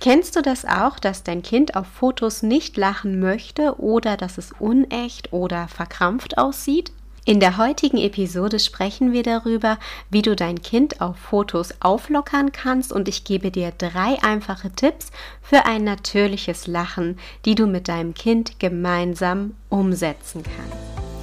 Kennst du das auch, dass dein Kind auf Fotos nicht lachen möchte oder dass es unecht oder verkrampft aussieht? In der heutigen Episode sprechen wir darüber, wie du dein Kind auf Fotos auflockern kannst und ich gebe dir drei einfache Tipps für ein natürliches Lachen, die du mit deinem Kind gemeinsam umsetzen kannst.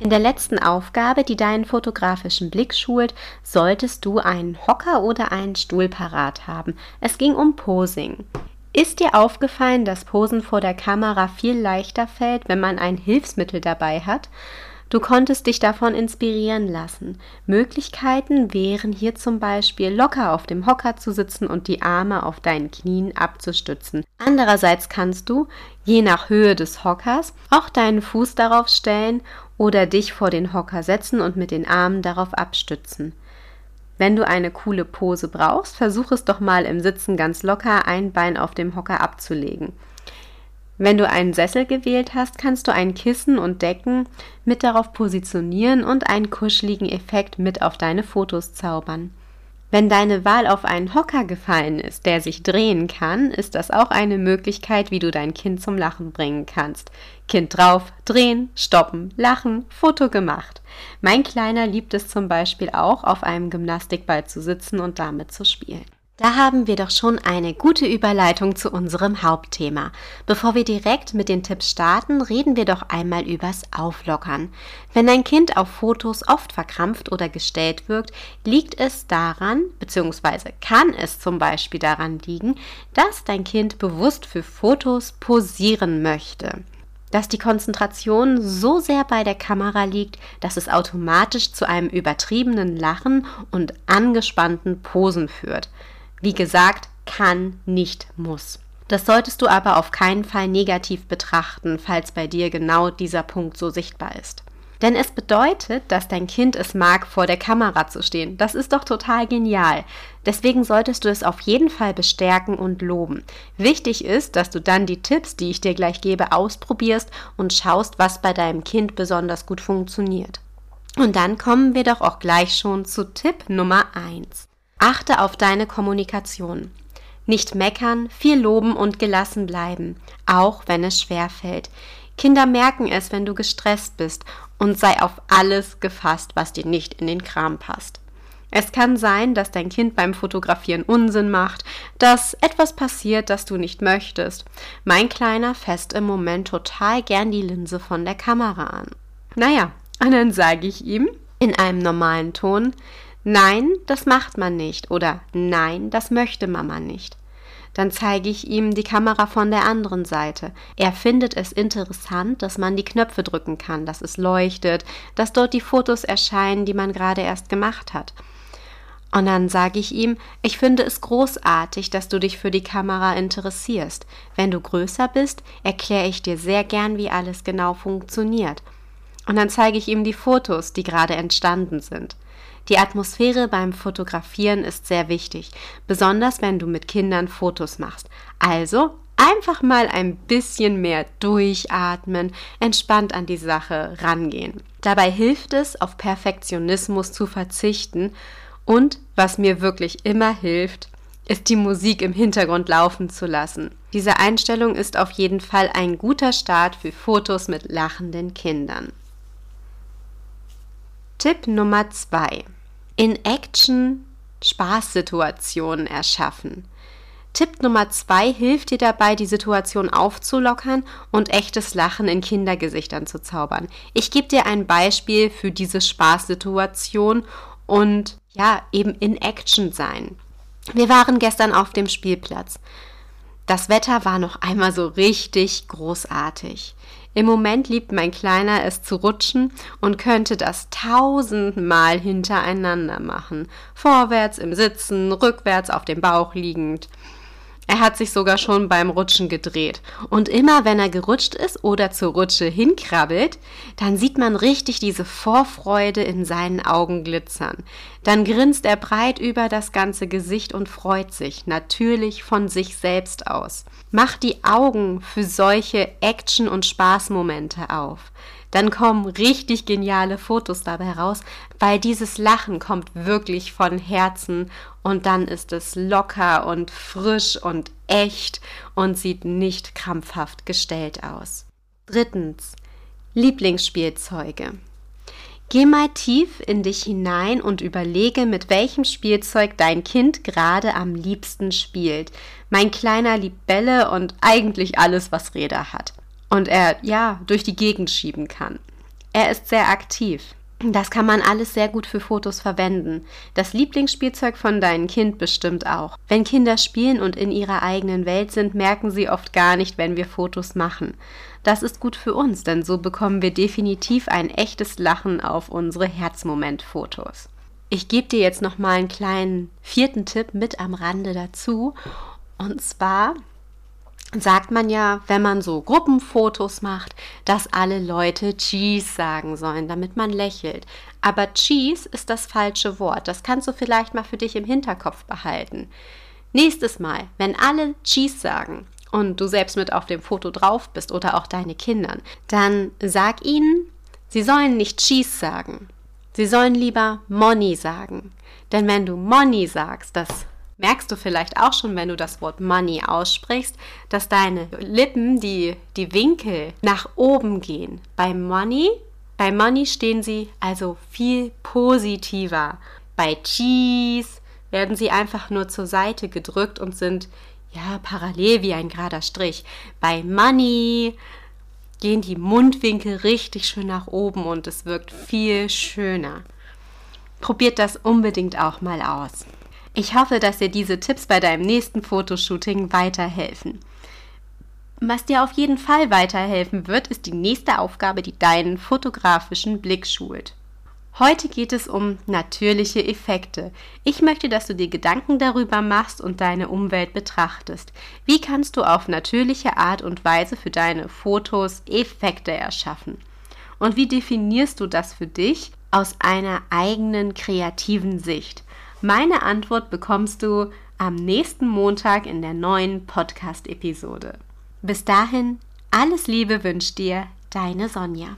In der letzten Aufgabe, die deinen fotografischen Blick schult, solltest du einen Hocker oder einen Stuhl parat haben. Es ging um Posing. Ist dir aufgefallen, dass Posen vor der Kamera viel leichter fällt, wenn man ein Hilfsmittel dabei hat? Du konntest dich davon inspirieren lassen. Möglichkeiten wären hier zum Beispiel locker auf dem Hocker zu sitzen und die Arme auf deinen Knien abzustützen. Andererseits kannst du, je nach Höhe des Hockers, auch deinen Fuß darauf stellen oder dich vor den Hocker setzen und mit den Armen darauf abstützen. Wenn du eine coole Pose brauchst, versuch es doch mal im Sitzen ganz locker ein Bein auf dem Hocker abzulegen. Wenn du einen Sessel gewählt hast, kannst du ein Kissen und Decken mit darauf positionieren und einen kuscheligen Effekt mit auf deine Fotos zaubern. Wenn deine Wahl auf einen Hocker gefallen ist, der sich drehen kann, ist das auch eine Möglichkeit, wie du dein Kind zum Lachen bringen kannst. Kind drauf, drehen, stoppen, lachen, Foto gemacht. Mein Kleiner liebt es zum Beispiel auch, auf einem Gymnastikball zu sitzen und damit zu spielen. Da haben wir doch schon eine gute Überleitung zu unserem Hauptthema. Bevor wir direkt mit den Tipps starten, reden wir doch einmal übers Auflockern. Wenn ein Kind auf Fotos oft verkrampft oder gestellt wirkt, liegt es daran, beziehungsweise kann es zum Beispiel daran liegen, dass dein Kind bewusst für Fotos posieren möchte dass die Konzentration so sehr bei der Kamera liegt, dass es automatisch zu einem übertriebenen Lachen und angespannten Posen führt. Wie gesagt, kann, nicht, muss. Das solltest du aber auf keinen Fall negativ betrachten, falls bei dir genau dieser Punkt so sichtbar ist. Denn es bedeutet, dass dein Kind es mag, vor der Kamera zu stehen. Das ist doch total genial. Deswegen solltest du es auf jeden Fall bestärken und loben. Wichtig ist, dass du dann die Tipps, die ich dir gleich gebe, ausprobierst und schaust, was bei deinem Kind besonders gut funktioniert. Und dann kommen wir doch auch gleich schon zu Tipp Nummer 1. Achte auf deine Kommunikation. Nicht meckern, viel loben und gelassen bleiben, auch wenn es schwer fällt. Kinder merken es, wenn du gestresst bist und sei auf alles gefasst, was dir nicht in den Kram passt. Es kann sein, dass dein Kind beim Fotografieren Unsinn macht, dass etwas passiert, das du nicht möchtest. Mein Kleiner fest im Moment total gern die Linse von der Kamera an. Naja, und dann sage ich ihm in einem normalen Ton, Nein, das macht man nicht oder Nein, das möchte Mama nicht. Dann zeige ich ihm die Kamera von der anderen Seite. Er findet es interessant, dass man die Knöpfe drücken kann, dass es leuchtet, dass dort die Fotos erscheinen, die man gerade erst gemacht hat. Und dann sage ich ihm, ich finde es großartig, dass du dich für die Kamera interessierst. Wenn du größer bist, erkläre ich dir sehr gern, wie alles genau funktioniert. Und dann zeige ich ihm die Fotos, die gerade entstanden sind. Die Atmosphäre beim Fotografieren ist sehr wichtig, besonders wenn du mit Kindern Fotos machst. Also einfach mal ein bisschen mehr durchatmen, entspannt an die Sache rangehen. Dabei hilft es, auf Perfektionismus zu verzichten und, was mir wirklich immer hilft, ist die Musik im Hintergrund laufen zu lassen. Diese Einstellung ist auf jeden Fall ein guter Start für Fotos mit lachenden Kindern. Tipp Nummer 2. In Action Spaßsituationen erschaffen. Tipp Nummer 2 hilft dir dabei, die Situation aufzulockern und echtes Lachen in Kindergesichtern zu zaubern. Ich gebe dir ein Beispiel für diese Spaßsituation und ja, eben in Action sein. Wir waren gestern auf dem Spielplatz. Das Wetter war noch einmal so richtig großartig. Im Moment liebt mein Kleiner es zu rutschen und könnte das tausendmal hintereinander machen. Vorwärts im Sitzen, rückwärts auf dem Bauch liegend. Er hat sich sogar schon beim Rutschen gedreht. Und immer wenn er gerutscht ist oder zur Rutsche hinkrabbelt, dann sieht man richtig diese Vorfreude in seinen Augen glitzern. Dann grinst er breit über das ganze Gesicht und freut sich, natürlich von sich selbst aus. Mach die Augen für solche Action- und Spaßmomente auf dann kommen richtig geniale Fotos dabei raus, weil dieses Lachen kommt wirklich von Herzen und dann ist es locker und frisch und echt und sieht nicht krampfhaft gestellt aus. Drittens. Lieblingsspielzeuge. Geh mal tief in dich hinein und überlege, mit welchem Spielzeug dein Kind gerade am liebsten spielt. Mein kleiner liebt Bälle und eigentlich alles, was Räder hat und er ja durch die Gegend schieben kann. Er ist sehr aktiv. Das kann man alles sehr gut für Fotos verwenden. Das Lieblingsspielzeug von deinem Kind bestimmt auch. Wenn Kinder spielen und in ihrer eigenen Welt sind, merken sie oft gar nicht, wenn wir Fotos machen. Das ist gut für uns, denn so bekommen wir definitiv ein echtes Lachen auf unsere Herzmoment-Fotos. Ich gebe dir jetzt noch mal einen kleinen vierten Tipp mit am Rande dazu. Und zwar sagt man ja, wenn man so Gruppenfotos macht, dass alle Leute Cheese sagen sollen, damit man lächelt. Aber Cheese ist das falsche Wort. Das kannst du vielleicht mal für dich im Hinterkopf behalten. Nächstes Mal, wenn alle Cheese sagen und du selbst mit auf dem Foto drauf bist oder auch deine Kinder, dann sag ihnen, sie sollen nicht Cheese sagen. Sie sollen lieber Money sagen. Denn wenn du Money sagst, das merkst du vielleicht auch schon, wenn du das Wort Money aussprichst, dass deine Lippen, die, die Winkel nach oben gehen. Bei Money, bei Money stehen sie also viel positiver. Bei Cheese werden sie einfach nur zur Seite gedrückt und sind ja parallel wie ein gerader Strich. Bei Money gehen die Mundwinkel richtig schön nach oben und es wirkt viel schöner. Probiert das unbedingt auch mal aus. Ich hoffe, dass dir diese Tipps bei deinem nächsten Fotoshooting weiterhelfen. Was dir auf jeden Fall weiterhelfen wird, ist die nächste Aufgabe, die deinen fotografischen Blick schult. Heute geht es um natürliche Effekte. Ich möchte, dass du dir Gedanken darüber machst und deine Umwelt betrachtest. Wie kannst du auf natürliche Art und Weise für deine Fotos Effekte erschaffen? Und wie definierst du das für dich aus einer eigenen kreativen Sicht? Meine Antwort bekommst du am nächsten Montag in der neuen Podcast-Episode. Bis dahin, alles Liebe wünscht dir deine Sonja.